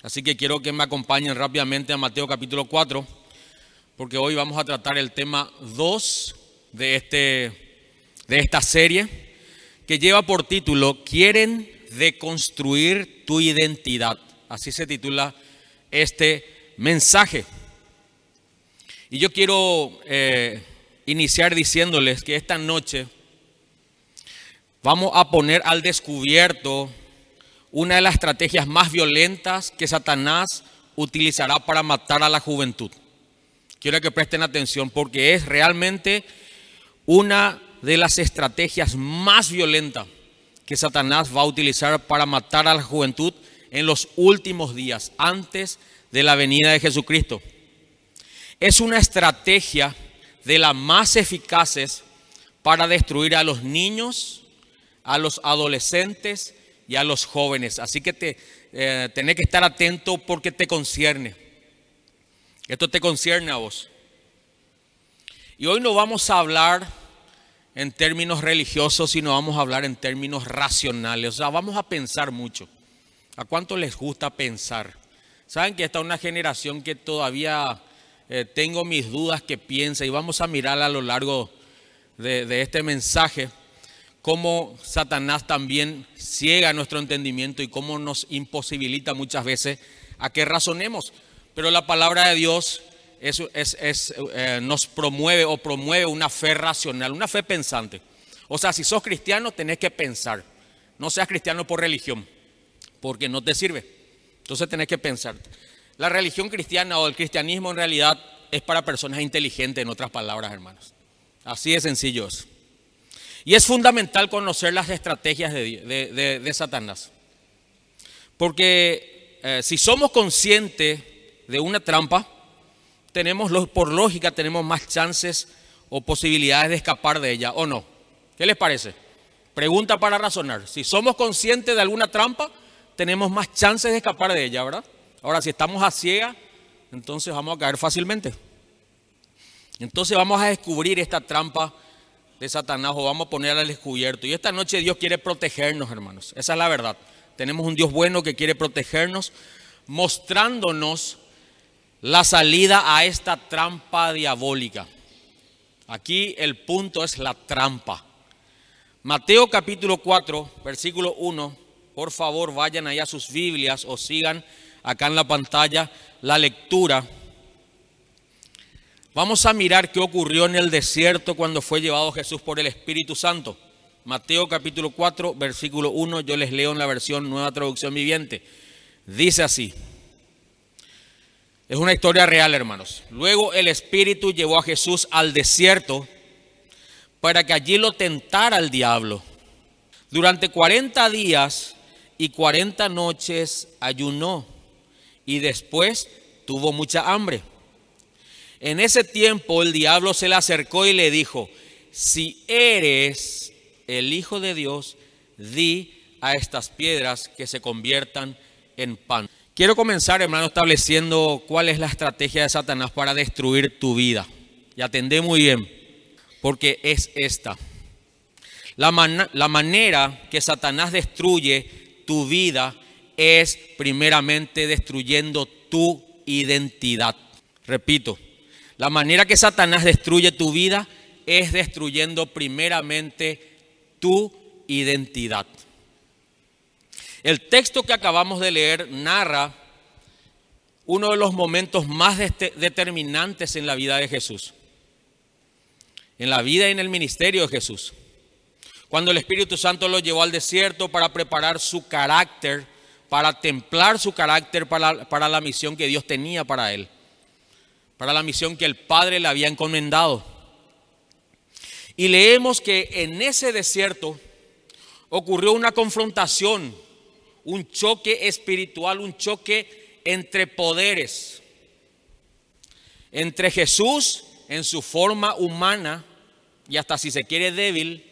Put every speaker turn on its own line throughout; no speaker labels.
Así que quiero que me acompañen rápidamente a Mateo capítulo 4, porque hoy vamos a tratar el tema 2 de, este, de esta serie, que lleva por título Quieren deconstruir tu identidad. Así se titula este mensaje. Y yo quiero eh, iniciar diciéndoles que esta noche vamos a poner al descubierto una de las estrategias más violentas que Satanás utilizará para matar a la juventud. Quiero que presten atención porque es realmente una de las estrategias más violentas que Satanás va a utilizar para matar a la juventud en los últimos días, antes de la venida de Jesucristo. Es una estrategia de las más eficaces para destruir a los niños, a los adolescentes y a los jóvenes. Así que te, eh, tenés que estar atento porque te concierne. Esto te concierne a vos. Y hoy no vamos a hablar en términos religiosos, sino vamos a hablar en términos racionales. O sea, vamos a pensar mucho. ¿A cuánto les gusta pensar? Saben que esta es una generación que todavía eh, tengo mis dudas que piensa y vamos a mirar a lo largo de este mensaje cómo Satanás también ciega nuestro entendimiento y cómo nos imposibilita muchas veces a que razonemos. Pero la palabra de Dios es, eh, nos promueve o promueve una fe racional, una fe pensante. O sea, si sos cristiano tenés que pensar. No seas cristiano por religión, porque no te sirve. Entonces tenés que pensar. La religión cristiana o el cristianismo en realidad es para personas inteligentes, en otras palabras, hermanos. Así de sencillo es. Y es fundamental conocer las estrategias de, Satanás. Porque eh, si somos conscientes de una trampa, tenemos, por lógica, tenemos más chances o posibilidades de escapar de ella, ¿o no? ¿Qué les parece? Pregunta para razonar. Si somos conscientes de alguna trampa, tenemos más chances de escapar de ella, ¿verdad? Ahora, si estamos a ciega, entonces vamos a caer fácilmente. Entonces vamos a descubrir esta trampa de Satanás o vamos a poner al descubierto. Y esta noche Dios quiere protegernos, hermanos. Esa es la verdad. Tenemos un Dios bueno que quiere protegernos, mostrándonos la salida a esta trampa diabólica. Aquí el punto es la trampa. Mateo capítulo 4, versículo 1. Por favor, vayan allá a sus Biblias o sigan acá en la pantalla la lectura. Vamos a mirar qué ocurrió en el desierto cuando fue llevado Jesús por el Espíritu Santo. Mateo capítulo 4, versículo 1, yo les leo en la versión Nueva Traducción Viviente. Dice así. Es una historia real, hermanos. Luego el Espíritu llevó a Jesús al desierto para que allí lo tentara el diablo. Durante 40 días y 40 noches ayunó y después tuvo mucha hambre. En ese tiempo el diablo se le acercó y le dijo, si eres el Hijo de Dios, di a estas piedras que se conviertan en pan. Quiero comenzar, hermano, estableciendo cuál es la estrategia de Satanás para destruir tu vida. Y atendé muy bien, porque es esta. La, la manera que Satanás destruye tu vida es primeramente destruyendo tu identidad. Repito, la manera que Satanás destruye tu vida es destruyendo primeramente tu identidad. El texto que acabamos de leer narra uno de los momentos más determinantes en la vida de Jesús, en la vida y en el ministerio de Jesús. Cuando el Espíritu Santo lo llevó al desierto para preparar su carácter, para templar su carácter para, para la misión que Dios tenía para él para la misión que el Padre le había encomendado. Y leemos que en ese desierto ocurrió una confrontación, un choque espiritual, un choque entre poderes, entre Jesús en su forma humana y hasta si se quiere débil,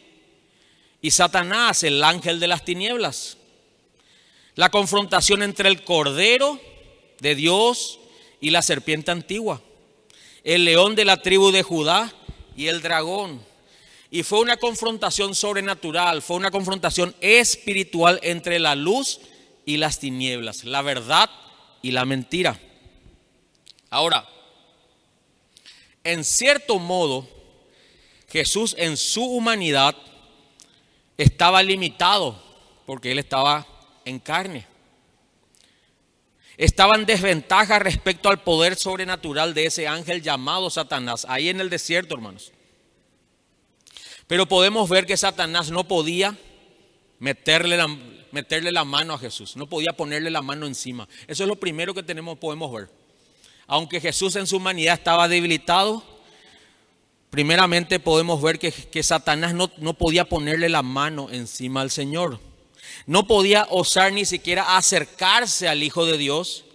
y Satanás, el ángel de las tinieblas. La confrontación entre el Cordero de Dios y la serpiente antigua el león de la tribu de Judá y el dragón. Y fue una confrontación sobrenatural, fue una confrontación espiritual entre la luz y las tinieblas, la verdad y la mentira. Ahora, en cierto modo, Jesús en su humanidad estaba limitado porque él estaba en carne. Estaba en desventaja respecto al poder sobrenatural de ese ángel llamado Satanás, ahí en el desierto, hermanos. Pero podemos ver que Satanás no podía meterle la, meterle la mano a Jesús, no podía ponerle la mano encima. Eso es lo primero que tenemos, podemos ver. Aunque Jesús en su humanidad estaba debilitado, primeramente podemos ver que, que Satanás no, no podía ponerle la mano encima al Señor. No podía osar ni siquiera acercarse al Hijo de Dios,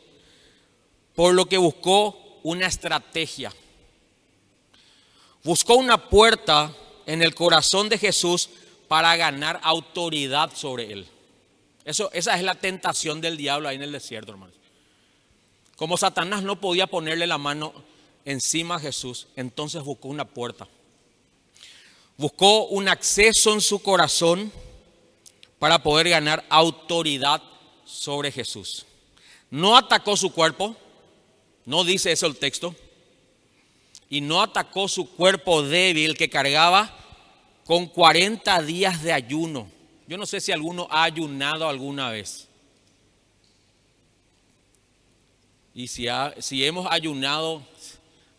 por lo que buscó una estrategia. Buscó una puerta en el corazón de Jesús para ganar autoridad sobre él. Eso, esa es la tentación del diablo ahí en el desierto, hermanos. Como Satanás no podía ponerle la mano encima a Jesús, entonces buscó una puerta. Buscó un acceso en su corazón para poder ganar autoridad sobre Jesús. No atacó su cuerpo, no dice eso el texto, y no atacó su cuerpo débil que cargaba con 40 días de ayuno. Yo no sé si alguno ha ayunado alguna vez. Y si, si hemos ayunado,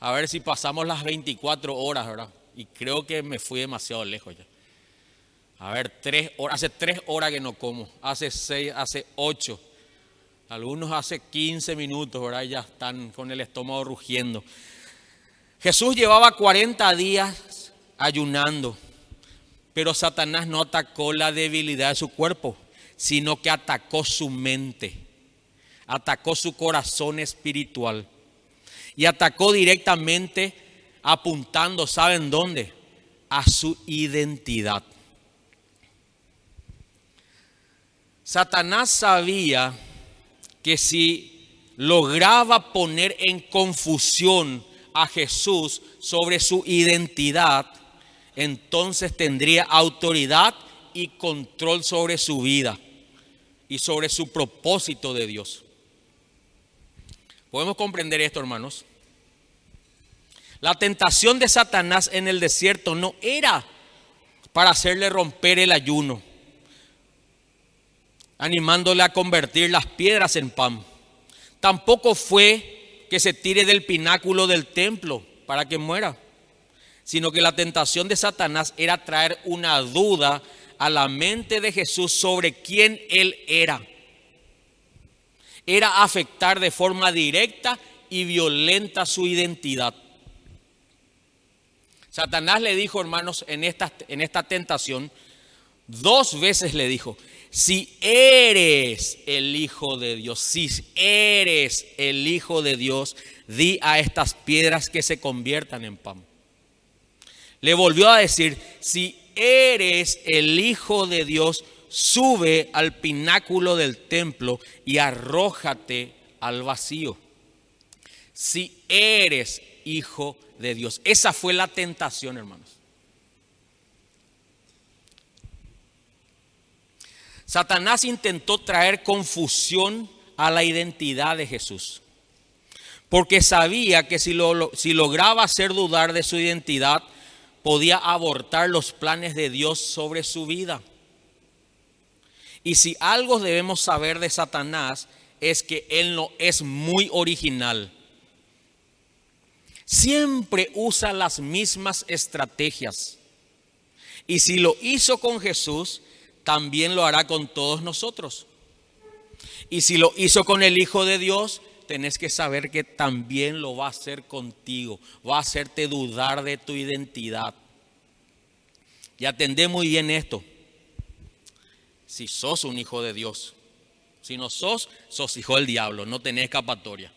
a ver si pasamos las 24 horas, ¿verdad? Y creo que me fui demasiado lejos ya. A ver, tres horas, hace tres horas que no como, hace seis, hace ocho. Algunos hace 15 minutos, ¿verdad? Ya están con el estómago rugiendo. Jesús llevaba 40 días ayunando. Pero Satanás no atacó la debilidad de su cuerpo, sino que atacó su mente, atacó su corazón espiritual y atacó directamente apuntando, ¿saben dónde? A su identidad. Satanás sabía que si lograba poner en confusión a Jesús sobre su identidad, entonces tendría autoridad y control sobre su vida y sobre su propósito de Dios. ¿Podemos comprender esto, hermanos? La tentación de Satanás en el desierto no era para hacerle romper el ayuno, animándole a convertir las piedras en pan. Tampoco fue que se tire del pináculo del templo para que muera sino que la tentación de Satanás era traer una duda a la mente de Jesús sobre quién él era. Era afectar de forma directa y violenta su identidad. Satanás le dijo, hermanos, en esta, en esta tentación, dos veces le dijo, si eres el Hijo de Dios, si eres el Hijo de Dios, di a estas piedras que se conviertan en pan le volvió a decir, si eres el Hijo de Dios, sube al pináculo del templo y arrójate al vacío. Si eres hijo de Dios. Esa fue la tentación, hermanos. Satanás intentó traer confusión a la identidad de Jesús. Porque sabía que si, lo, si lograba hacer dudar de su identidad, podía abortar los planes de Dios sobre su vida. Y si algo debemos saber de Satanás es que él no es muy original. Siempre usa las mismas estrategias. Y si lo hizo con Jesús, también lo hará con todos nosotros. Y si lo hizo con el Hijo de Dios, tenés que saber que también lo va a hacer contigo, va a hacerte dudar de tu identidad. Y atendé muy bien esto. Si sos un hijo de Dios, si no sos, sos hijo del diablo, no tenés escapatoria.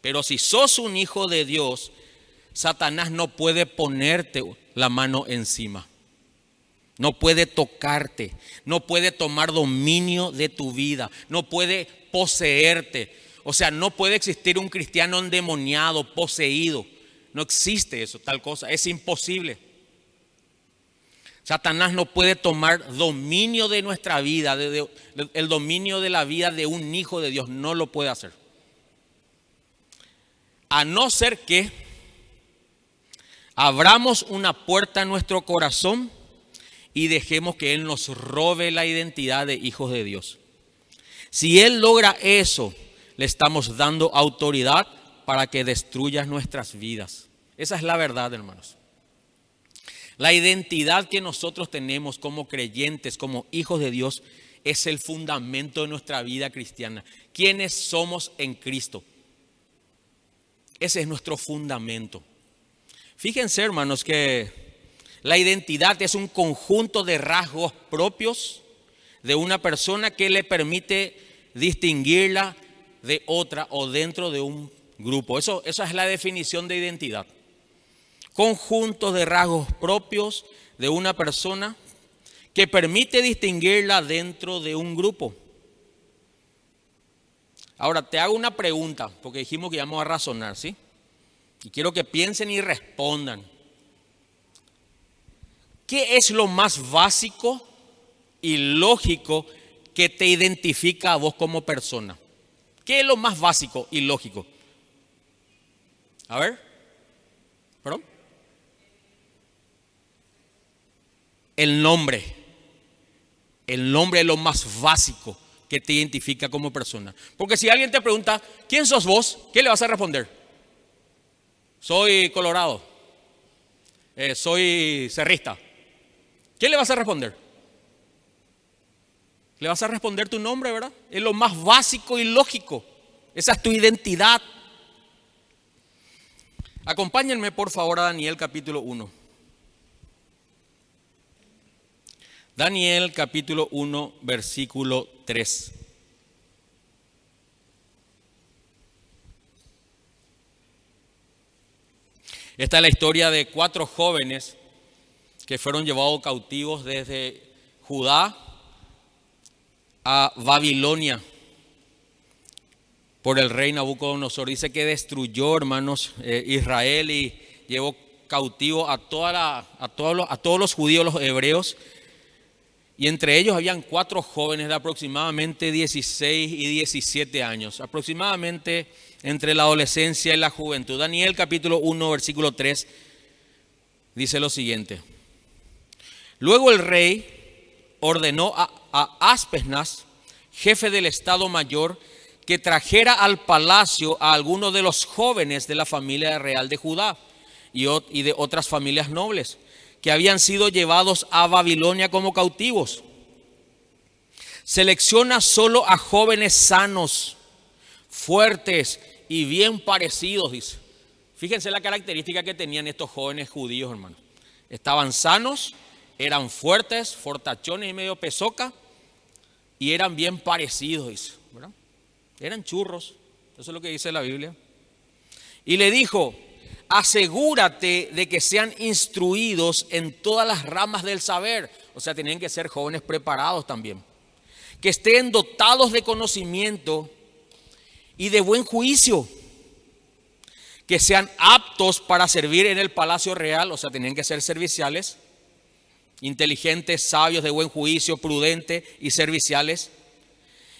Pero si sos un hijo de Dios, Satanás no puede ponerte la mano encima. No puede tocarte, no puede tomar dominio de tu vida, no puede poseerte, o sea, no puede existir un cristiano endemoniado, poseído. No existe eso, tal cosa. Es imposible. Satanás no puede tomar dominio de nuestra vida, el dominio de la vida de un hijo de Dios. No lo puede hacer. a no ser que abramos una puerta en nuestro corazón y dejemos que Él nos robe la identidad de hijos de Dios. Si Él logra eso, le estamos dando autoridad para que destruya nuestras vidas. Esa es la verdad, hermanos. La identidad que nosotros tenemos como creyentes, como hijos de Dios, es el fundamento de nuestra vida cristiana. ¿Quiénes somos en Cristo? Ese es nuestro fundamento. Fíjense, hermanos, que la identidad es un conjunto de rasgos propios de una persona que le permite distinguirla de otra o dentro de un grupo. Eso, esa es la definición de identidad. Conjuntos de rasgos propios de una persona que permite distinguirla dentro de un grupo. Ahora te hago una pregunta, porque dijimos que íbamos a razonar, ¿sí? Y quiero que piensen y respondan. ¿Qué es lo más básico y lógico que te identifica a vos como persona? ¿Qué es lo más básico y lógico? A ver. ¿Perdón? El nombre. El nombre es lo más básico que te identifica como persona. Porque si alguien te pregunta, ¿quién sos vos? ¿Qué le vas a responder? Soy colorado. Eh, soy cerrista. ¿Qué le vas a responder? Le vas a responder tu nombre, ¿verdad? Es lo más básico y lógico. Esa es tu identidad. Acompáñenme por favor a Daniel capítulo 1. Daniel capítulo 1 versículo 3. Esta es la historia de cuatro jóvenes que fueron llevados cautivos desde Judá a Babilonia por el rey Nabucodonosor. Dice que destruyó, hermanos, eh, Israel y llevó cautivo a, toda a, todos los, a todos los judíos, los hebreos. Y entre ellos habían cuatro jóvenes de aproximadamente 16 y 17 años, aproximadamente entre la adolescencia y la juventud. Daniel capítulo 1, versículo 3 dice lo siguiente. Luego el rey ordenó a, a jefe del Estado Mayor, que trajera al palacio a algunos de los jóvenes de la familia real de Judá y, de otras familias nobles, que habían sido llevados a Babilonia como cautivos. Selecciona solo a jóvenes sanos, fuertes y bien parecidos, dice. Fíjense la característica que tenían estos jóvenes judíos, hermanos. Estaban sanos, eran fuertes, fortachones y medio pesoca, y eran bien parecidos, dice, Eran churros, eso es lo que dice la Biblia. Y le dijo, asegúrate de que sean instruidos en todas las ramas del saber. O sea, tenían que ser jóvenes preparados también. Que estén dotados de conocimiento y de buen juicio. Que sean aptos para servir en el palacio real, o sea, tenían que ser serviciales inteligentes, sabios, de buen juicio, prudentes y serviciales.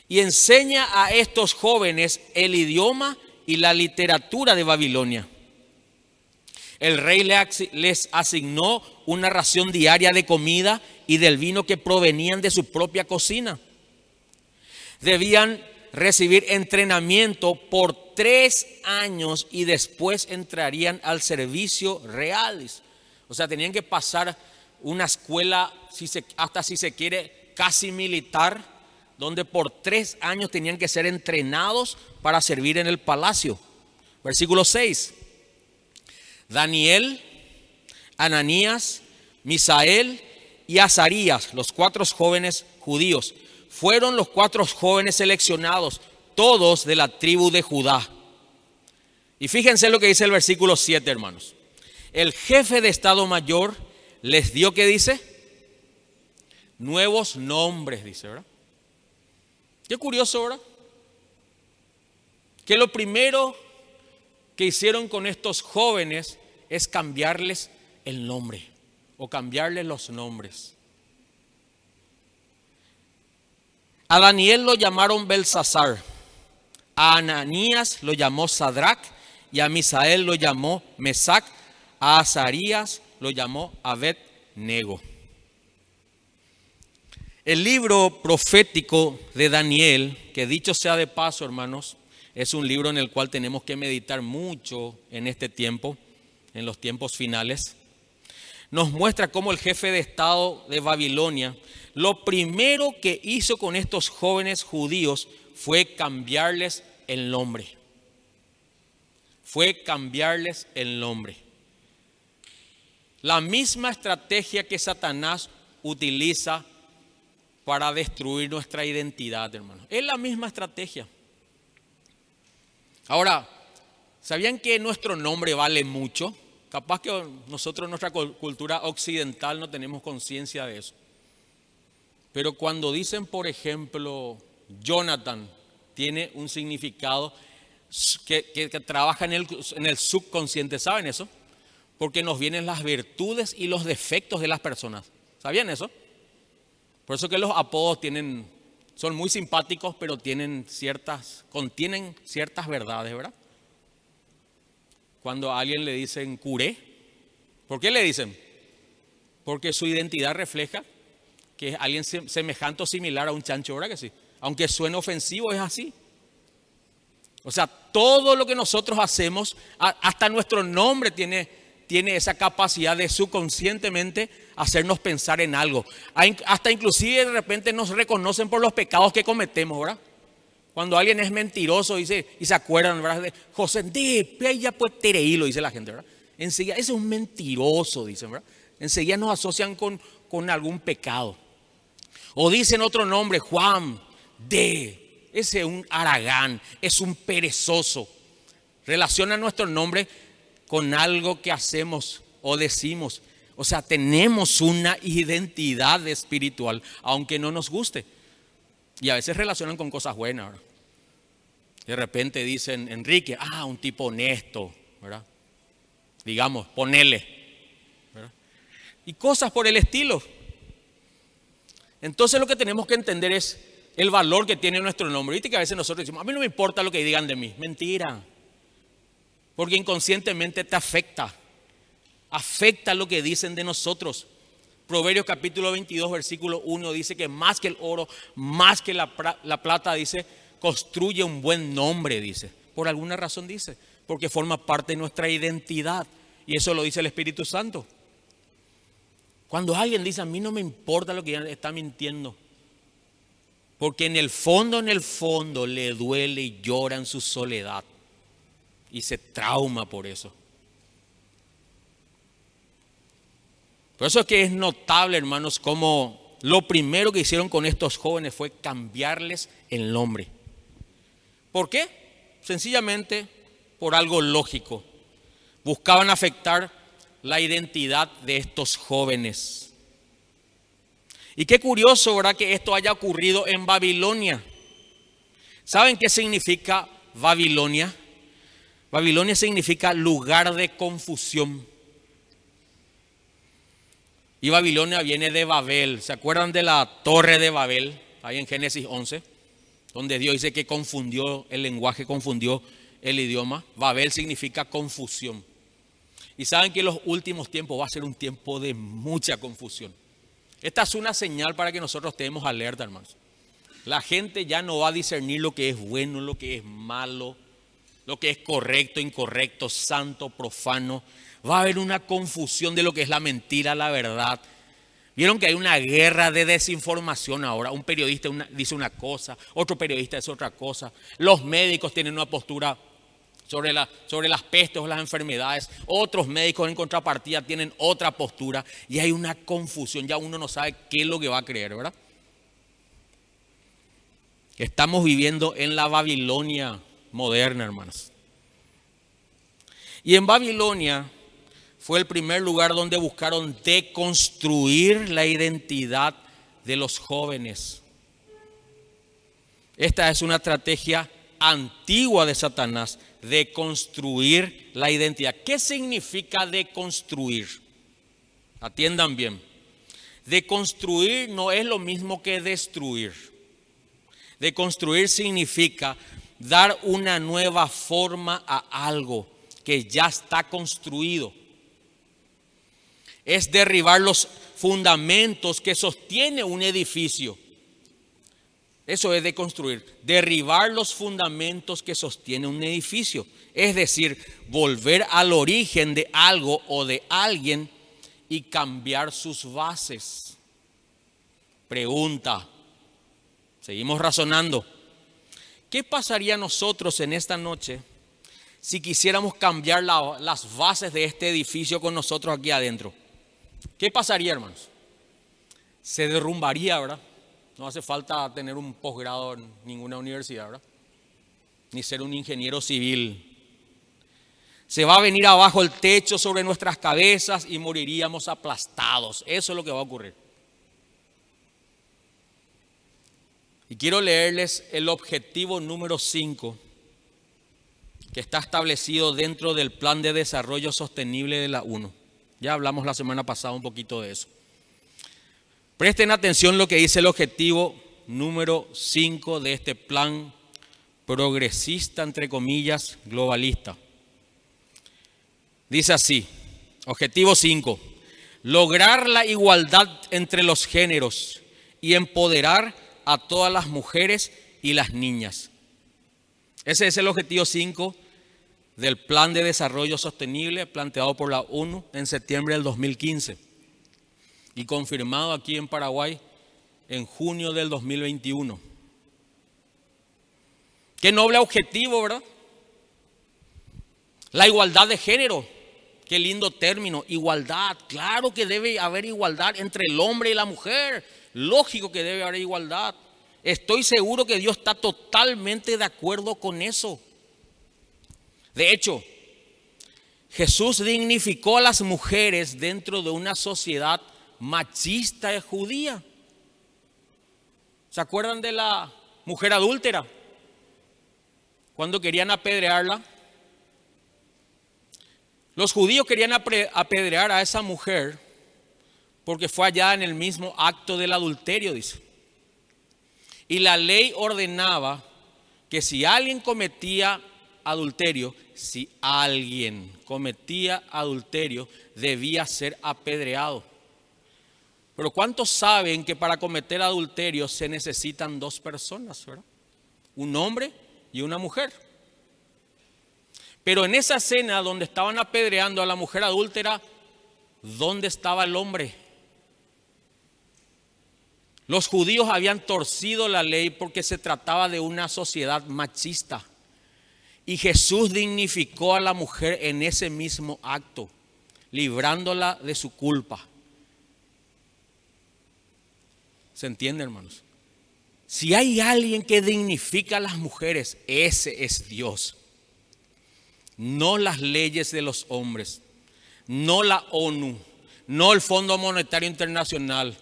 Y enseña a estos jóvenes el idioma y la literatura de Babilonia. El rey les asignó una ración diaria de comida y del vino que provenían de su propia cocina. Debían recibir entrenamiento por tres años y después entrarían al servicio real. O sea, tenían que pasar una escuela, hasta si se quiere, casi militar, donde por tres años tenían que ser entrenados para servir en el palacio. Versículo 6. Daniel, Ananías, Misael y Azarías, los cuatro jóvenes judíos, fueron los cuatro jóvenes seleccionados, todos de la tribu de Judá. Y fíjense lo que dice el versículo 7, hermanos. El jefe de Estado Mayor les dio, ¿qué dice? Nuevos nombres, dice, ¿verdad? Qué curioso, ¿verdad? Que lo primero que hicieron con estos jóvenes es cambiarles el nombre o cambiarles los nombres. A Daniel lo llamaron Belsasar, a Ananías lo llamó Sadrach y a Misael lo llamó Mesac, a Azarías lo llamó Abed-Nego. El libro profético de Daniel, que dicho sea de paso, hermanos, es un libro en el cual tenemos que meditar mucho en este tiempo, en los tiempos finales. Nos muestra cómo el jefe de Estado de Babilonia, lo primero que hizo con estos jóvenes judíos fue cambiarles el nombre. Fue cambiarles el nombre. La misma estrategia que Satanás utiliza para destruir nuestra identidad, hermano. Es la misma estrategia. Ahora, ¿sabían que nuestro nombre vale mucho? Capaz que nosotros nuestra cultura occidental no tenemos conciencia de eso. Pero cuando dicen, por ejemplo, Jonathan, tiene un significado que, trabaja en el, en el subconsciente, ¿saben eso? Porque nos vienen las virtudes y los defectos de las personas. ¿Sabían eso? Por eso que los apodos tienen, son muy simpáticos, pero tienen ciertas, contienen ciertas verdades, ¿verdad? Cuando a alguien le dicen curé, ¿por qué le dicen? Porque su identidad refleja que es alguien semejante o similar a un chancho, ¿verdad que sí? Aunque suene ofensivo, es así. O sea, todo lo que nosotros hacemos, hasta nuestro nombre tiene, tiene esa capacidad de subconscientemente hacernos pensar en algo. Hasta inclusive de repente nos reconocen por los pecados que cometemos, ¿verdad? Cuando alguien es mentiroso dice, y se acuerdan, ¿verdad? José, de ya pues lo dice la gente, ¿verdad? Enseguida, ese es un mentiroso, dicen, ¿verdad? Enseguida nos asocian con, con algún pecado. O dicen otro nombre, Juan, de, ese es un aragán, es un perezoso. Relaciona nuestro nombre con algo que hacemos o decimos. O sea, tenemos una identidad espiritual, aunque no nos guste. Y a veces relacionan con cosas buenas. De repente dicen, Enrique, ah, un tipo honesto, ¿verdad? Digamos, ponele. Y cosas por el estilo. Entonces lo que tenemos que entender es el valor que tiene nuestro nombre. Viste que a veces nosotros decimos, a mí no me importa lo que digan de mí. Mentira. Porque inconscientemente te afecta afecta lo que dicen de nosotros. Proverbios capítulo 22, versículo 1 dice que más que el oro, más que la, plata, dice, construye un buen nombre, dice. Por alguna razón dice, porque forma parte de nuestra identidad. Y eso lo dice el Espíritu Santo. Cuando alguien dice, a mí no me importa lo que está mintiendo, porque en el fondo, en el fondo le duele y llora en su soledad y se trauma por eso. Por eso es que es notable, hermanos, como lo primero que hicieron con estos jóvenes fue cambiarles el nombre. ¿Por qué? Sencillamente por algo lógico. Buscaban afectar la identidad de estos jóvenes. Y qué curioso, ¿verdad? Que esto haya ocurrido en Babilonia. ¿Saben qué significa Babilonia? Babilonia significa lugar de confusión. Y Babilonia viene de Babel. ¿Se acuerdan de la torre de Babel? Ahí en Génesis 11, donde Dios dice que confundió el lenguaje, confundió el idioma. Babel significa confusión. Y saben que en los últimos tiempos va a ser un tiempo de mucha confusión. Esta es una señal para que nosotros estemos alerta, hermanos. La gente ya no va a discernir lo que es bueno, lo que es malo, lo que es correcto, incorrecto, santo, profano. Va a haber una confusión de lo que es la mentira, la verdad. Vieron que hay una guerra de desinformación ahora. Un periodista dice una cosa, otro periodista dice otra cosa. Los médicos tienen una postura sobre, sobre las pestes o las enfermedades. Otros médicos en contrapartida tienen otra postura. Y hay una confusión. Ya uno no sabe qué es lo que va a creer, ¿verdad? Estamos viviendo en la Babilonia moderna, hermanos. Y en Babilonia fue el primer lugar donde buscaron deconstruir la identidad de los jóvenes. Esta es una estrategia antigua de Satanás, de construir la identidad. ¿Qué significa deconstruir? Atiendan bien. Deconstruir no es lo mismo que destruir. Deconstruir significa dar una nueva forma a algo que ya está construido. Es derribar los fundamentos que sostiene un edificio. Eso es de construir, derribar los fundamentos que sostiene un edificio. Es decir, volver al origen de algo o de alguien y cambiar sus bases. Pregunta, seguimos razonando. ¿Qué pasaría nosotros en esta noche si quisiéramos cambiar las bases de este edificio con nosotros aquí adentro? ¿Qué pasaría, hermanos? Se derrumbaría, ¿verdad? No hace falta tener un posgrado en ninguna universidad, ¿verdad? Ni ser un ingeniero civil. Se va a venir abajo el techo sobre nuestras cabezas y moriríamos aplastados. Eso es lo que va a ocurrir. Y quiero leerles el objetivo número 5 que está establecido dentro del plan de desarrollo sostenible de la 1. Ya hablamos la semana pasada un poquito de eso. Presten atención lo que dice el objetivo número 5 de este plan progresista, entre comillas, globalista. Dice así, objetivo 5, lograr la igualdad entre los géneros y empoderar a todas las mujeres y las niñas. Ese es el objetivo 5 del Plan de Desarrollo Sostenible planteado por la ONU en septiembre del 2015 y confirmado aquí en Paraguay en junio del 2021. Qué noble objetivo, ¿verdad? La igualdad de género. Qué lindo término, igualdad. Claro que debe haber igualdad entre el hombre y la mujer. Lógico que debe haber igualdad. Estoy seguro que Dios está totalmente de acuerdo con eso. De hecho, Jesús dignificó a las mujeres dentro de una sociedad machista judía. ¿Se acuerdan de la mujer adúltera? Cuando querían apedrearla. Los judíos querían apedrear a esa mujer porque fue allá en el mismo acto del adulterio, dice. Y la ley ordenaba que si alguien cometía adulterio, si alguien cometía adulterio, debía ser apedreado. Pero ¿cuántos saben que para cometer adulterio se necesitan dos personas, ¿verdad? Un hombre y una mujer. Pero en esa escena donde estaban apedreando a la mujer adúltera, ¿dónde estaba el hombre? Los judíos habían torcido la ley porque se trataba de una sociedad machista. Y Jesús dignificó a la mujer en ese mismo acto, librándola de su culpa. ¿Se entiende, hermanos? Si hay alguien que dignifica a las mujeres, ese es Dios. No las leyes de los hombres, no la ONU, no el Fondo Monetario Internacional,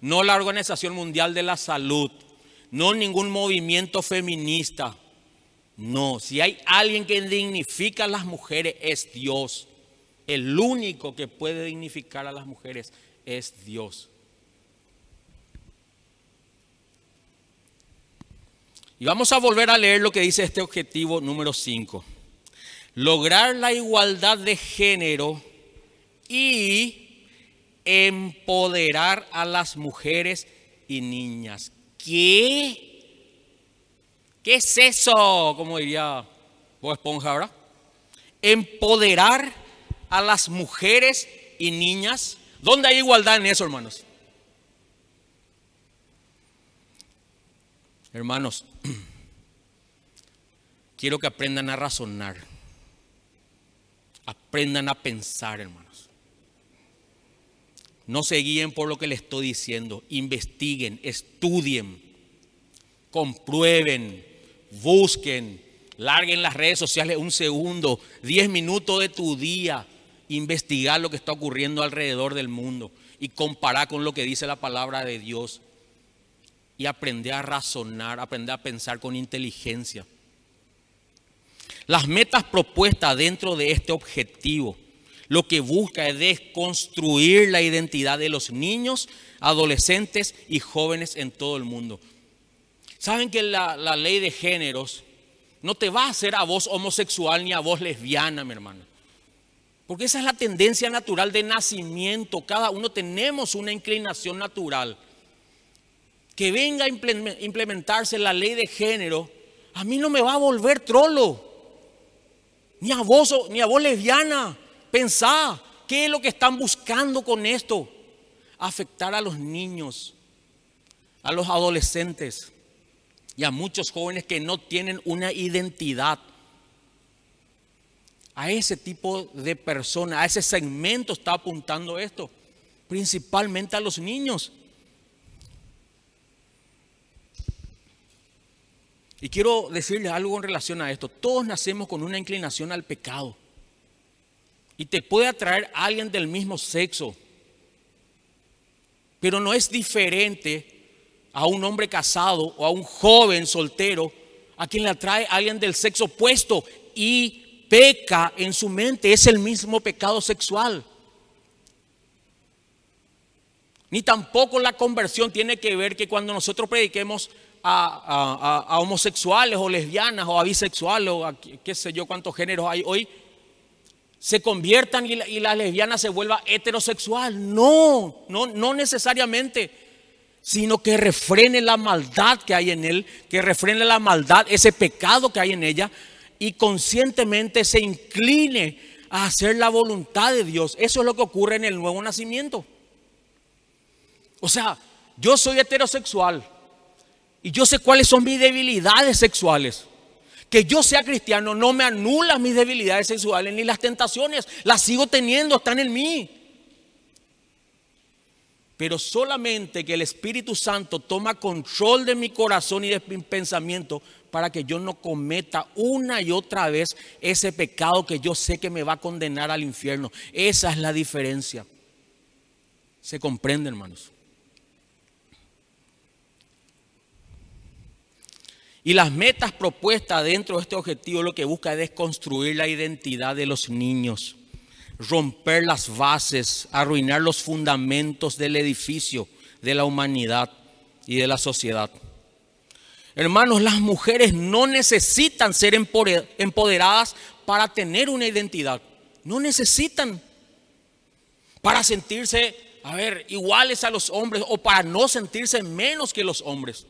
no la Organización Mundial de la Salud, no ningún movimiento feminista. No, si hay alguien que dignifica a las mujeres es Dios. El único que puede dignificar a las mujeres es Dios. Y vamos a volver a leer lo que dice este objetivo número 5. Lograr la igualdad de género y empoderar a las mujeres y niñas. ¿Qué? ¿Qué es eso? Como diría Bob Esponja, ¿verdad? Empoderar a las mujeres y niñas. ¿Dónde hay igualdad en eso, hermanos? Hermanos, quiero que aprendan a razonar. Aprendan a pensar, hermanos. No se guíen por lo que les estoy diciendo. Investiguen, estudien, comprueben, busquen, larguen las redes sociales un segundo, diez minutos de tu día, investigar lo que está ocurriendo alrededor del mundo y comparar con lo que dice la palabra de Dios y aprender a razonar, aprender a pensar con inteligencia. Las metas propuestas dentro de este objetivo lo que busca es desconstruir la identidad de los niños, adolescentes y jóvenes en todo el mundo. Saben que la, ley de géneros No te va a hacer a vos homosexual ni a vos lesbiana, mi hermano. Porque esa es la tendencia natural de nacimiento. Cada uno tenemos una inclinación natural. Que venga a implementarse la ley de género, a mí no me va a volver trolo. Ni a vos, ni a vos lesbiana. Pensá, ¿qué es lo que están buscando con esto? Afectar a los niños, a los adolescentes y a muchos jóvenes que no tienen una identidad. A ese tipo de personas, a ese segmento está apuntando esto, principalmente a los niños. Y quiero decirles algo en relación a esto. Todos nacemos con una inclinación al pecado. Y te puede atraer alguien del mismo sexo. Pero no es diferente a un hombre casado o a un joven soltero a quien le atrae alguien del sexo opuesto y peca en su mente. Es el mismo pecado sexual. Ni tampoco la conversión tiene que ver que cuando nosotros prediquemos a, homosexuales o lesbianas o a bisexuales o a qué sé yo cuántos géneros hay hoy, se conviertan y la, y la lesbiana se vuelva heterosexual. No, no, no necesariamente, sino que refrene la maldad que hay en él, que refrene la maldad, ese pecado que hay en ella y conscientemente se incline a hacer la voluntad de Dios. Eso es lo que ocurre en el nuevo nacimiento. O sea, yo soy heterosexual y yo sé cuáles son mis debilidades sexuales. Que yo sea cristiano no me anula mis debilidades sexuales ni las tentaciones. Las sigo teniendo, están en mí. Pero solamente que el Espíritu Santo toma control de mi corazón y de mi pensamiento para que yo no cometa una y otra vez ese pecado que yo sé que me va a condenar al infierno. Esa es la diferencia. ¿Se comprende, hermanos? Y las metas propuestas dentro de este objetivo lo que busca es desconstruir la identidad de los niños, romper las bases, arruinar los fundamentos del edificio de la humanidad y de la sociedad. Hermanos, las mujeres no necesitan ser empoderadas para tener una identidad. No necesitan para sentirse, a ver, iguales a los hombres o para no sentirse menos que los hombres.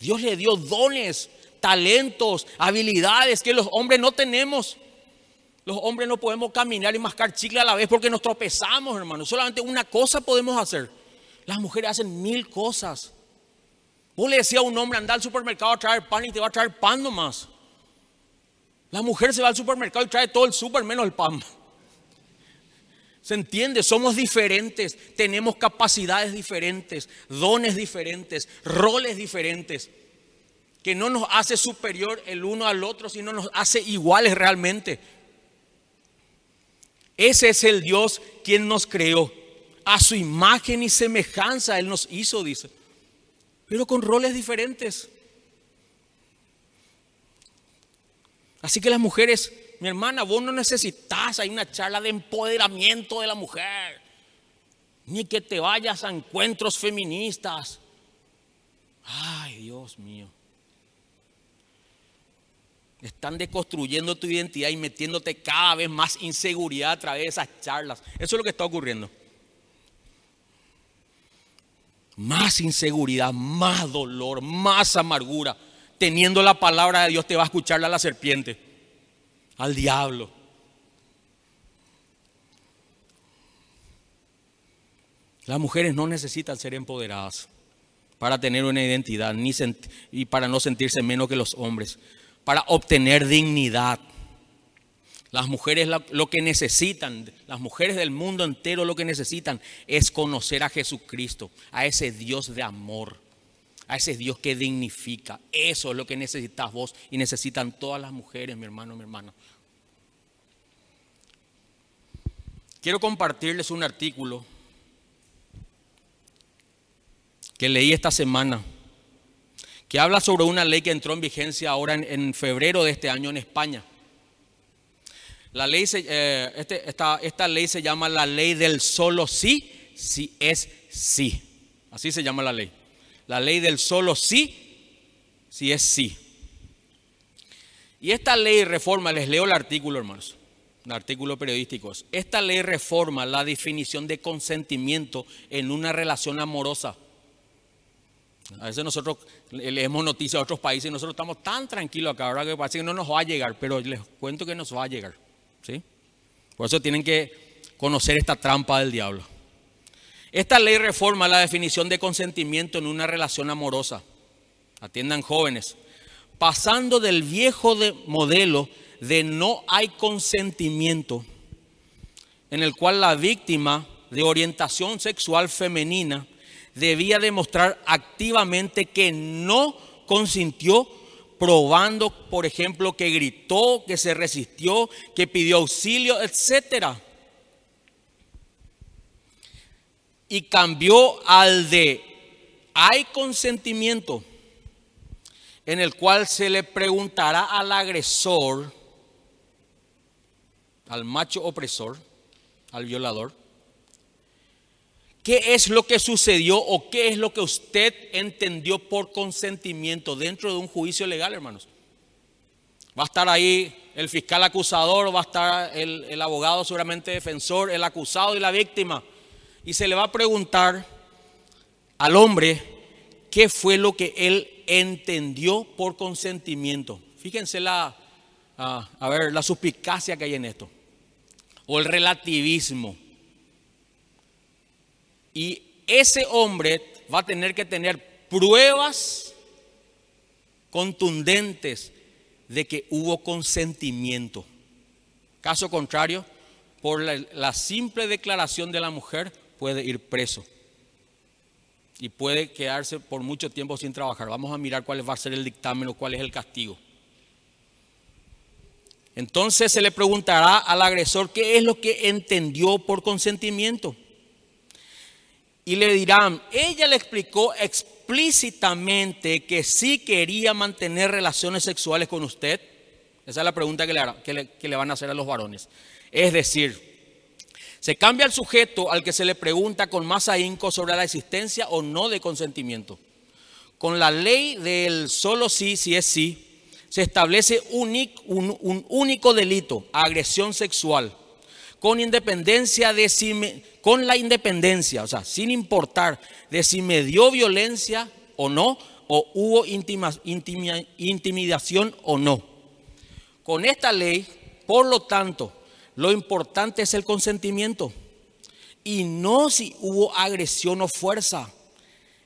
Dios le dio dones, talentos, habilidades que los hombres no tenemos. Los hombres no podemos caminar y mascar chicle a la vez porque nos tropezamos, hermano. Solamente una cosa podemos hacer. Las mujeres hacen mil cosas. Vos le decías a un hombre, anda al supermercado a traer pan y te va a traer pan nomás. La mujer se va al supermercado y trae todo el super menos el pan. ¿Se entiende? Somos diferentes, tenemos capacidades diferentes, dones diferentes, roles diferentes, que no nos hace superior el uno al otro, sino nos hace iguales realmente. Ese es el Dios quien nos creó. A su imagen y semejanza Él nos hizo, dice. Pero con roles diferentes. Así que las mujeres mi hermana, vos no necesitas hay una charla de empoderamiento de la mujer, ni que te vayas a encuentros feministas. Ay, Dios mío. Están deconstruyendo tu identidad y metiéndote cada vez más inseguridad a través de esas charlas. Eso es lo que está ocurriendo. Más inseguridad, más dolor, más amargura. Teniendo la palabra de Dios te va a escuchar la serpiente al diablo. Las mujeres no necesitan ser empoderadas para tener una identidad ni y para no sentirse menos que los hombres, para obtener dignidad. Las mujeres lo que necesitan, las mujeres del mundo entero lo que necesitan es conocer a Jesucristo, a ese Dios de amor a ese Dios que dignifica. Eso es lo que necesitas vos y necesitan todas las mujeres, mi hermano, mi hermana. Quiero compartirles un artículo que leí esta semana, que habla sobre una ley que entró en vigencia ahora en, febrero de este año en España. La ley eh, este, esta, esta ley se llama la ley del solo sí, si es sí. Así se llama la ley la ley del solo sí, si es sí. Y esta ley reforma, les leo el artículo, hermanos, el artículo periodístico. Esta ley reforma la definición de consentimiento en una relación amorosa. A veces nosotros leemos noticias de otros países y nosotros estamos tan tranquilos acá, ahora que parece que no nos va a llegar, pero les cuento que nos va a llegar. ¿sí? Por eso tienen que conocer esta trampa del diablo. Esta ley reforma la definición de consentimiento en una relación amorosa. Atiendan jóvenes. Pasando del viejo modelo de no hay consentimiento, en el cual la víctima de orientación sexual femenina debía demostrar activamente que no consintió, probando, por ejemplo, que gritó, que se resistió, que pidió auxilio, etcétera. Y cambió al de hay consentimiento, en el cual se le preguntará al agresor, al macho opresor, al violador, ¿Qué es lo que sucedió o qué es lo que usted entendió por consentimiento dentro de un juicio legal, hermanos? Va a estar ahí el fiscal acusador, va a estar el, abogado seguramente defensor, el acusado y la víctima. Y se le va a preguntar al hombre qué fue lo que él entendió por consentimiento. Fíjense la, a ver, la suspicacia que hay en esto. O el relativismo. Y ese hombre va a tener que tener pruebas contundentes de que hubo consentimiento. Caso contrario, por la, simple declaración de la mujer puede ir preso y puede quedarse por mucho tiempo sin trabajar. Vamos a mirar cuál va a ser el dictamen o cuál es el castigo. Entonces se le preguntará al agresor qué es lo que entendió por consentimiento y le dirán, ella le explicó explícitamente que sí quería mantener relaciones sexuales con usted. Esa es la pregunta que le, que le, van a hacer a los varones. Es decir, se cambia el sujeto al que se le pregunta con más ahínco sobre la existencia o no de consentimiento. Con la ley del solo sí, si es sí, se establece un, único delito, agresión sexual, con independencia de si me, con la independencia, o sea, sin importar de si me dio violencia o no, o hubo intimidación o no. Con esta ley, por lo tanto, lo importante es el consentimiento y no si hubo agresión o fuerza.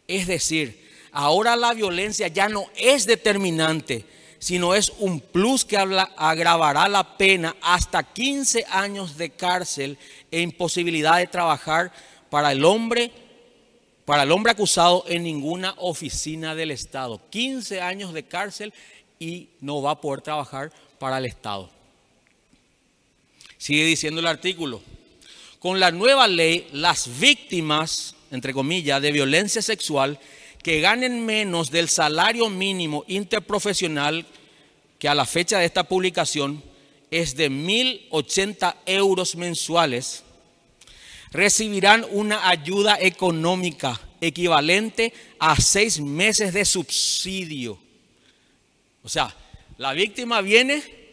Es decir, ahora la violencia ya no es determinante, sino es un plus que agravará la pena hasta 15 años de cárcel e imposibilidad de trabajar para el hombre, para el hombre acusado en ninguna oficina del Estado. 15 años de cárcel y no va a poder trabajar para el Estado. Sigue diciendo el artículo. Con la nueva ley, las víctimas, entre comillas, de violencia sexual que ganen menos del salario mínimo interprofesional que a la fecha de esta publicación es de 1.080 euros mensuales, recibirán una ayuda económica equivalente a seis meses de subsidio. O sea, la víctima viene,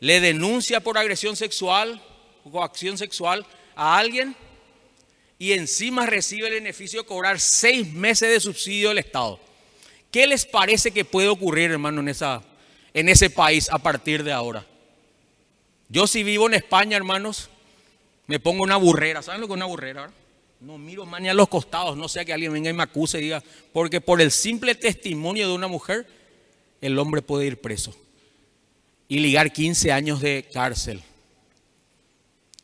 le denuncia por agresión sexual o coacción sexual a alguien y encima recibe el beneficio de cobrar seis meses de subsidio del Estado. ¿Qué les parece que puede ocurrir, hermano, en, en ese país a partir de ahora? Yo si vivo en España, hermanos, me pongo una burrera. ¿Saben lo que es una burrera? No miro más ni a los costados, no sea que alguien venga y me acuse y diga, porque por el simple testimonio de una mujer, el hombre puede ir preso y ligar 15 años de cárcel.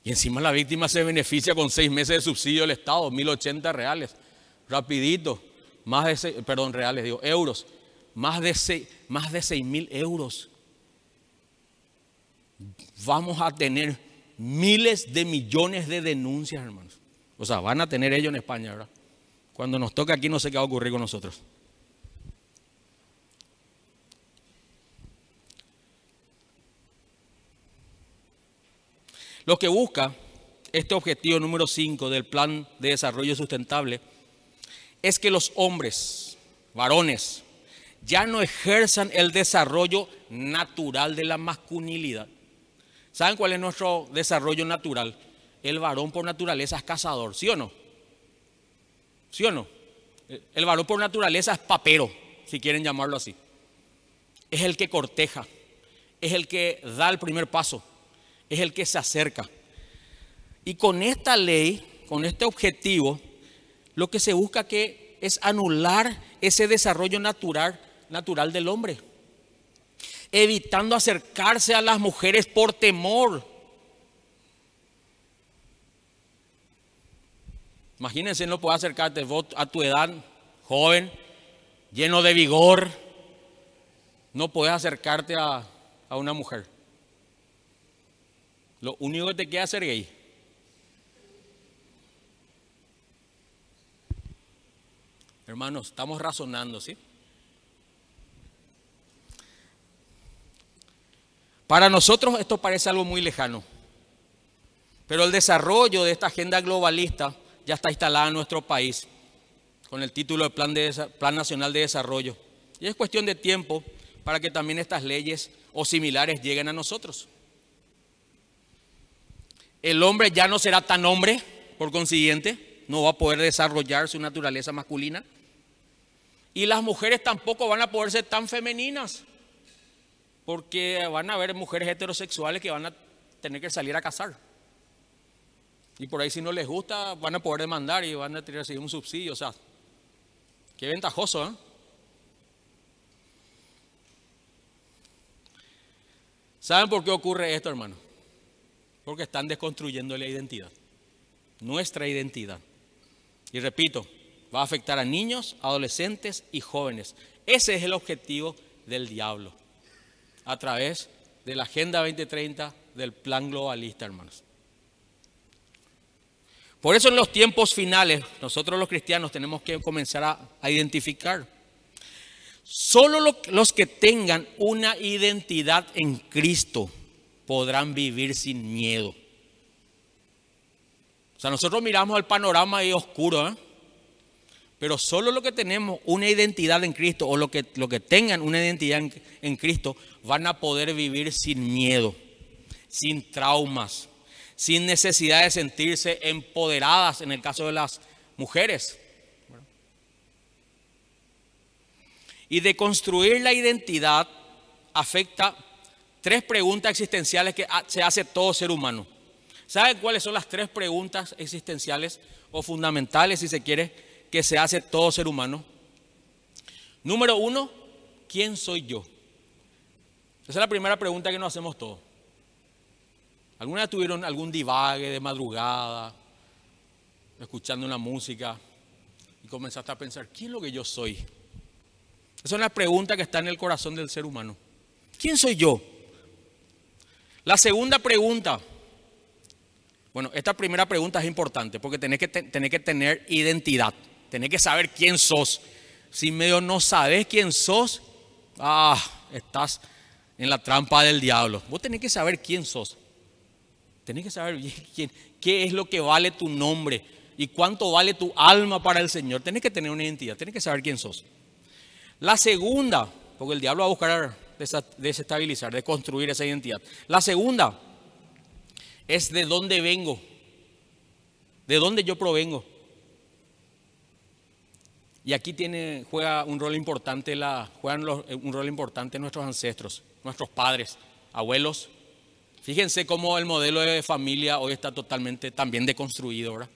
Y encima la víctima se beneficia con seis meses de subsidio del Estado, 1080 reales. Rapidito, más de perdón, reales, euros. Más de seis, más de seis mil euros. Vamos a tener miles de millones de denuncias, hermanos. O sea, van a tener ellos en España, ¿verdad? Cuando nos toque aquí no sé qué va a ocurrir con nosotros. Lo que busca este objetivo número 5 del Plan de Desarrollo Sustentable es que los hombres, varones, ya no ejerzan el desarrollo natural de la masculinidad. ¿Saben cuál es nuestro desarrollo natural? El varón por naturaleza es cazador, ¿sí o no? ¿Sí o no? El varón por naturaleza es papero, si quieren llamarlo así. Es el que corteja, es el que da el primer paso, es el que se acerca. Y con esta ley, con este objetivo, lo que se busca que es anular ese desarrollo natural, natural del hombre, evitando acercarse a las mujeres por temor. Imagínense, no puedes acercarte a tu edad, joven, lleno de vigor, no puedes acercarte a, a una mujer. Lo único que te queda es gay. Hermanos, estamos razonando, ¿sí? Para nosotros esto parece algo muy lejano, pero el desarrollo de esta agenda globalista ya está instalada en nuestro país con el título de Plan Nacional de Desarrollo. Y es cuestión de tiempo para que también estas leyes o similares lleguen a nosotros. El hombre ya no será tan hombre, por consiguiente, no va a poder desarrollar su naturaleza masculina. Y las mujeres tampoco van a poder ser tan femeninas, porque van a haber mujeres heterosexuales que van a tener que salir a casar. Y por ahí si no les gusta, van a poder demandar y van a tener un subsidio. O sea, qué ventajoso, ¿eh? ¿Saben por qué ocurre esto, hermano? Porque están desconstruyendo la identidad, nuestra identidad. Y repito, va a afectar a niños, adolescentes y jóvenes. Ese es el objetivo del diablo, a través de la Agenda 2030 del plan globalista, hermanos. Por eso en los tiempos finales, nosotros los cristianos tenemos que comenzar a, identificar. Solo los que tengan una identidad en Cristo podrán vivir sin miedo. O sea, nosotros miramos el panorama ahí oscuro, ¿eh? Pero solo los que tenemos una identidad en Cristo o los que, lo que tengan una identidad en, Cristo van a poder vivir sin miedo, sin traumas, sin necesidad de sentirse empoderadas en el caso de las mujeres. Y de construir la identidad afecta tres preguntas existenciales que se hace todo ser humano. ¿Saben cuáles son las tres preguntas existenciales o fundamentales, si se quiere, que se hace todo ser humano. Número uno, ¿quién soy yo? Esa es la primera pregunta que nos hacemos todos. ¿Alguna tuvieron algún divague de madrugada, escuchando una música y comenzaste a pensar, ¿quién es lo que yo soy? Esa es una pregunta que está en el corazón del ser humano. ¿Quién soy yo? La segunda pregunta, bueno, esta primera pregunta es importante porque tenés que, tener identidad. Tenés que saber quién sos. Si medio no sabes quién sos, ah, estás en la trampa del diablo. Vos tenés que saber quién sos. Tenés que saber quién, qué es lo que vale tu nombre y cuánto vale tu alma para el Señor. Tenés que tener una identidad, tenés que saber quién sos. La segunda, porque el diablo va a buscar desestabilizar, de construir esa identidad. La segunda es de dónde vengo, de dónde yo provengo. Y aquí tiene, juega un rol importante, la, juegan un rol importante nuestros ancestros, nuestros padres, abuelos. Fíjense cómo el modelo de familia hoy está totalmente también deconstruido, ¿verdad?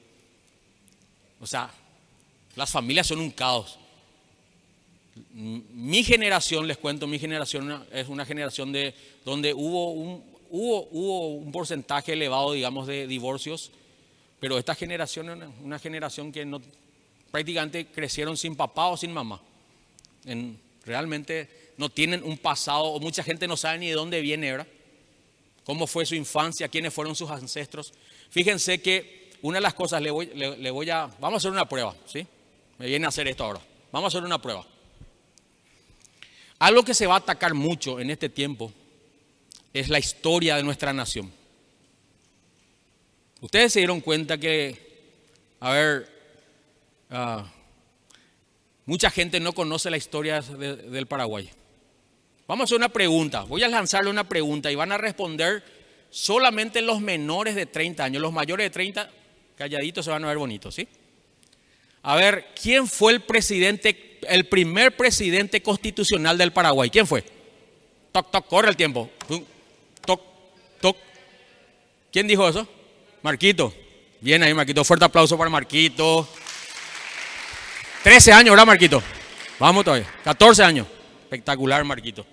O sea, las familias son un caos. Mi generación, les cuento, mi generación es una generación de donde hubo un, porcentaje elevado, digamos, de divorcios, pero esta generación es una generación que no, prácticamente crecieron sin papá o sin mamá. realmente no tienen un pasado, o mucha gente no sabe ni de dónde viene, ¿verdad? Cómo fue su infancia, quiénes fueron sus ancestros. Fíjense que una de las cosas, le voy, le voy a, vamos a hacer una prueba, ¿sí? Me viene a hacer esto ahora. Vamos a hacer una prueba. Algo que se va a atacar mucho en este tiempo es la historia de nuestra nación. Ustedes se dieron cuenta que, a ver, Ah, Mucha gente no conoce la historia del Paraguay. Vamos a hacer una pregunta. Voy a lanzarle una pregunta y van a responder solamente los menores de 30 años. Los mayores de 30, calladitos se van a ver bonitos, ¿sí? A ver, ¿quién fue el presidente, el primer presidente constitucional del Paraguay? ¿Quién fue? Toc, toc, corre el tiempo. Toc, toc. ¿Quién dijo eso? Marquito. Bien ahí, Marquito. Fuerte aplauso para Marquito. 13 años, ¿verdad, Marquito? Vamos todavía. 14 años. Espectacular, Marquito.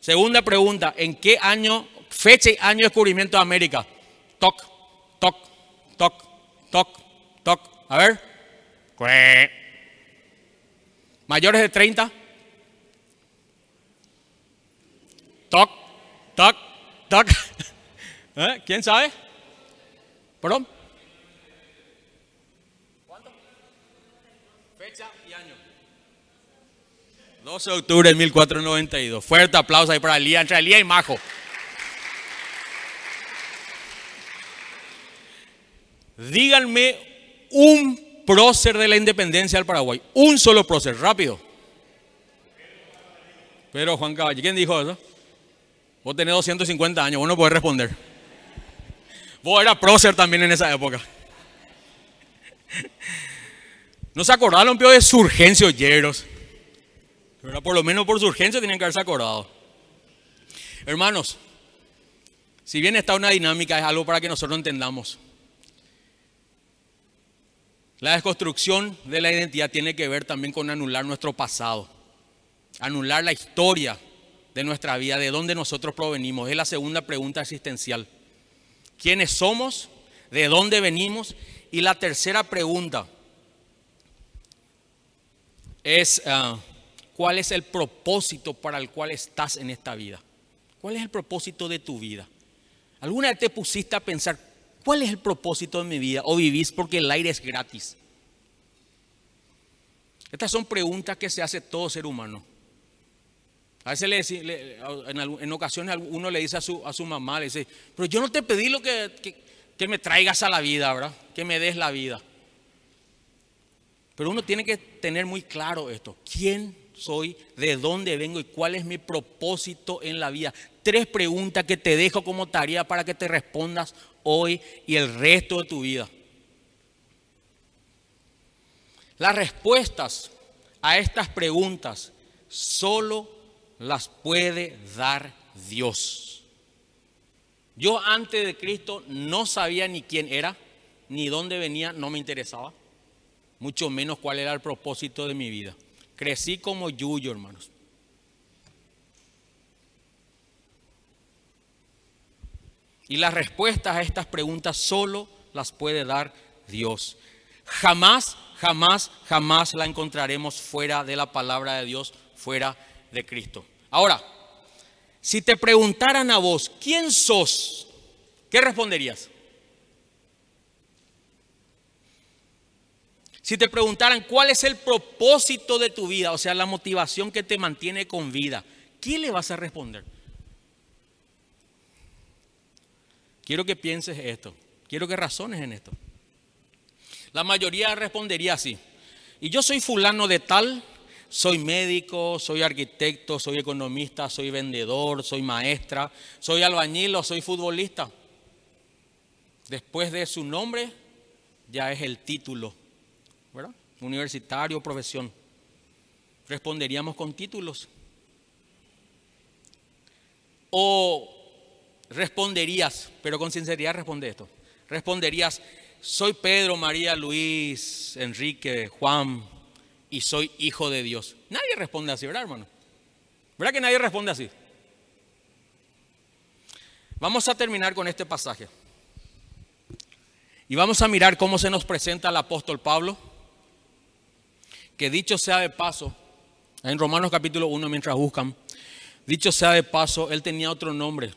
Segunda pregunta. ¿En qué año, fecha y año de descubrimiento de América? Toc, toc, toc, toc, toc. A ver. Mayores de 30. Toc, toc, toc. ¿Eh? ¿Quién sabe? ¿Perdón? ¿Cuánto? Fecha y año. 12 de octubre de 1492. Fuerte aplauso ahí para Elías, entre Elías y Majo. Díganme un prócer de la independencia del Paraguay. Un solo prócer, rápido. Pero Juan Caballero, ¿quién dijo eso? Vos tenés 250 años, vos no podés responder. Vos eras prócer también en esa época. No se acordaron, pero de Surgencio Yeros. Pero por lo menos por Surgencio tienen que haberse acordado. Hermanos, si bien está una dinámica, es algo para que nosotros entendamos. La desconstrucción de la identidad tiene que ver también con anular nuestro pasado, anular la historia de nuestra vida, de dónde nosotros provenimos. Es la segunda pregunta existencial. ¿Quiénes somos? ¿De dónde venimos? Y la tercera pregunta es, ah, ¿cuál es el propósito para el cual estás en esta vida? ¿Cuál es el propósito de tu vida? ¿Alguna vez te pusiste a pensar, ¿Cuál es el propósito de mi vida? ¿O vivís porque el aire es gratis? Estas son preguntas que se hace todo ser humano. A veces le, en, ocasiones uno le dice a su, a su mamá, le dice, pero yo no te pedí lo que, que me traigas a la vida, ¿verdad? Que me des la vida. Pero uno tiene que tener muy claro esto. ¿Quién soy? ¿De dónde vengo? ¿Y cuál es mi propósito en la vida? Tres preguntas que te dejo como tarea para que te respondas hoy y el resto de tu vida. Las respuestas a estas preguntas solo las puede dar Dios. Yo antes de Cristo no sabía ni quién era, ni dónde venía, no me interesaba, mucho menos cuál era el propósito de mi vida. Crecí como yuyo, hermanos. Y las respuestas a estas preguntas solo las puede dar Dios. Jamás, jamás, jamás la encontraremos fuera de la palabra de Dios, fuera de Cristo. Ahora, si te preguntaran a vos, ¿quién sos? ¿Qué responderías? Si te preguntaran cuál es el propósito de tu vida, o sea, la motivación que te mantiene con vida, ¿qué le vas a responder? Quiero que pienses esto. Quiero que razones en esto. La mayoría respondería así. Y yo soy fulano de tal, soy médico, soy arquitecto, soy economista, soy vendedor, soy maestra, soy albañil o soy futbolista. Después de su nombre ya es el título, ¿verdad? Universitario, profesión. Responderíamos con títulos. O responderías, pero con sinceridad responde esto, responderías, soy Pedro, María, Luis, Enrique, Juan y soy hijo de Dios. Nadie responde así, ¿verdad, hermano? ¿Verdad que nadie responde así? Vamos a terminar con este pasaje. Y vamos a mirar cómo se nos presenta el apóstol Pablo. Que dicho sea de paso, en Romanos capítulo 1, mientras buscan, dicho sea de paso, él tenía otro nombre.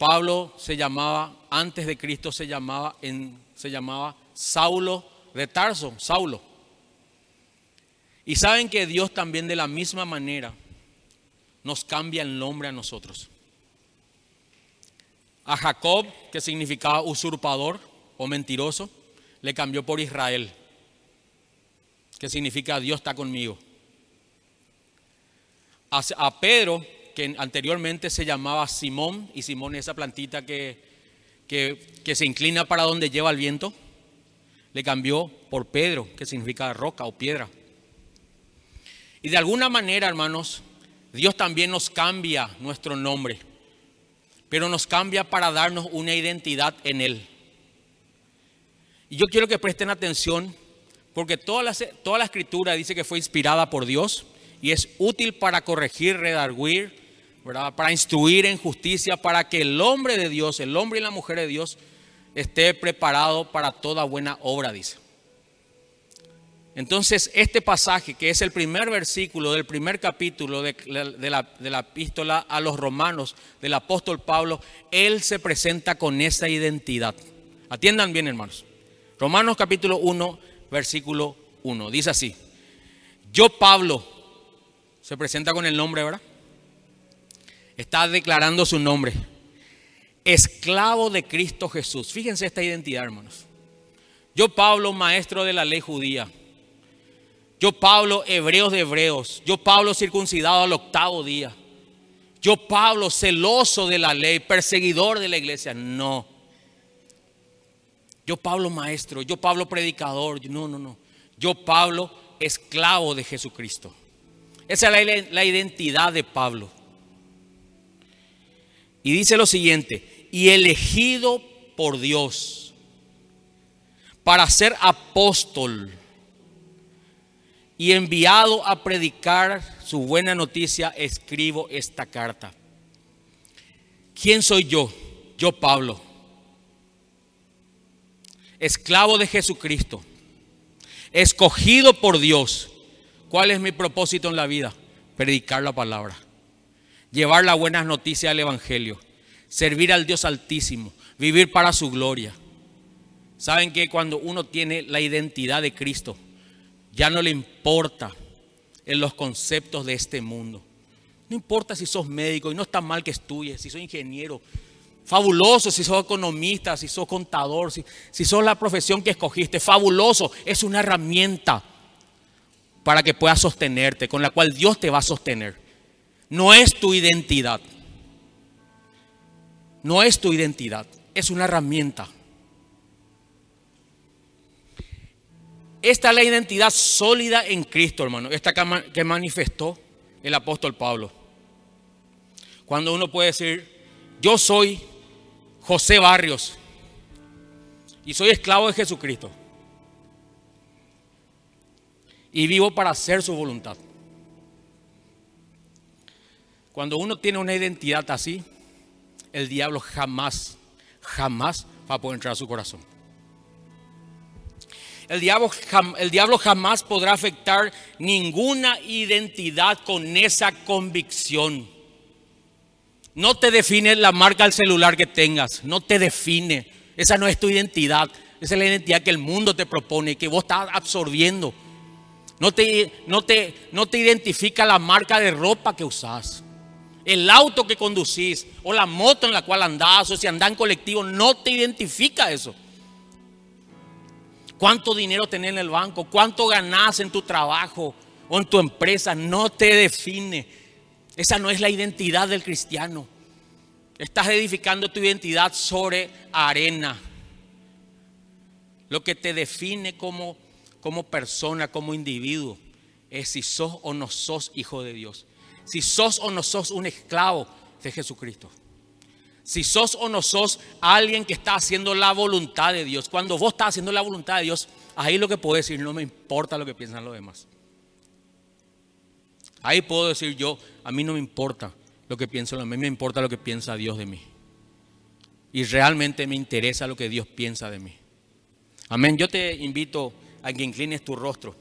Pablo se llamaba, antes de Cristo se llamaba, en, se llamaba Saulo de Tarso, Saulo. Y saben que Dios también de la misma manera nos cambia el nombre a nosotros. A Jacob, que significaba usurpador o mentiroso, le cambió por Israel. que significa Dios está conmigo. A, Pedro, que anteriormente se llamaba Simón, y Simón es esa plantita que, que, se inclina para donde lleva el viento, le cambió por Pedro, que significa roca o piedra. Y de alguna manera, hermanos, Dios también nos cambia nuestro nombre, pero nos cambia para darnos una identidad en Él. Y yo quiero que presten atención, porque toda la, toda la escritura dice que fue inspirada por Dios y es útil para corregir, redarguir, para instruir en justicia, para que el hombre de Dios, el hombre y la mujer de Dios, esté preparado para toda buena obra, dice. Entonces, este pasaje, que es el primer versículo del primer capítulo de, la, de, la, epístola a los romanos del apóstol Pablo, él se presenta con esa identidad. Atiendan bien, hermanos. Romanos capítulo 1, versículo 1. Dice así, yo Pablo, se presenta con el nombre, ¿verdad? Está declarando su nombre. Esclavo de Cristo Jesús. Fíjense esta identidad, hermanos. Yo Pablo, maestro de la ley judía. Yo Pablo, hebreos de hebreos. Yo Pablo, circuncidado al octavo día. Yo Pablo, celoso de la ley, perseguidor de la iglesia. No. Yo Pablo, maestro. Yo Pablo, predicador. No, no, no. Yo Pablo, esclavo de Jesucristo. Esa es la, identidad de Pablo. Y dice lo siguiente, y elegido por Dios para ser apóstol y enviado a predicar su buena noticia, escribo esta carta. ¿Quién soy yo? Yo Pablo, esclavo de Jesucristo, escogido por Dios ¿Cuál es mi propósito en la vida? Predicar la palabra, llevar las buenas noticias al Evangelio, servir al Dios Altísimo, vivir para su gloria. Saben que cuando uno tiene la identidad de Cristo, ya no le importa en los conceptos de este mundo. No importa si sos médico y no está mal que estudies, si sos ingeniero, fabuloso si sos economista, si sos contador, si, si sos la profesión que escogiste, fabuloso, es una herramienta para que puedas sostenerte, con la cual Dios te va a sostener. No es tu identidad. No es tu identidad, es una herramienta. Esta es la identidad sólida en Cristo, hermano. Esta que manifestó el apóstol Pablo. Cuando uno puede decir, yo soy José Barrios y soy esclavo de Jesucristo y vivo para hacer su voluntad. Cuando uno tiene una identidad así, el diablo jamás, jamás va a poder entrar a su corazón. El diablo, el diablo jamás podrá afectar ninguna identidad con esa convicción. No te define la marca del celular que tengas, no te define. Esa no es tu identidad, esa es la identidad que el mundo te propone que vos estás absorbiendo. No te, no te, no te identifica la marca de ropa que usás. El auto que conducís o la moto en la cual andás o si andás en colectivo, no te identifica eso. ¿Cuánto dinero tenés en el banco? ¿Cuánto ganás en tu trabajo o en tu empresa? No te define. Esa no es la identidad del cristiano. Estás edificando tu identidad sobre arena. Lo que te define como como persona, como individuo, es si sos o no sos hijo de Dios. Si sos o no sos un esclavo de Jesucristo. Si sos o no sos alguien que está haciendo la voluntad de Dios. Cuando vos estás haciendo la voluntad de Dios, ahí lo que puedo decir, no me importa lo que piensan los demás. Ahí puedo decir yo, a mí no me importa lo que pienso, a mí me importa lo que piensa Dios de mí. Y realmente me interesa lo que Dios piensa de mí. Amén. Yo te invito a que inclines tu rostro.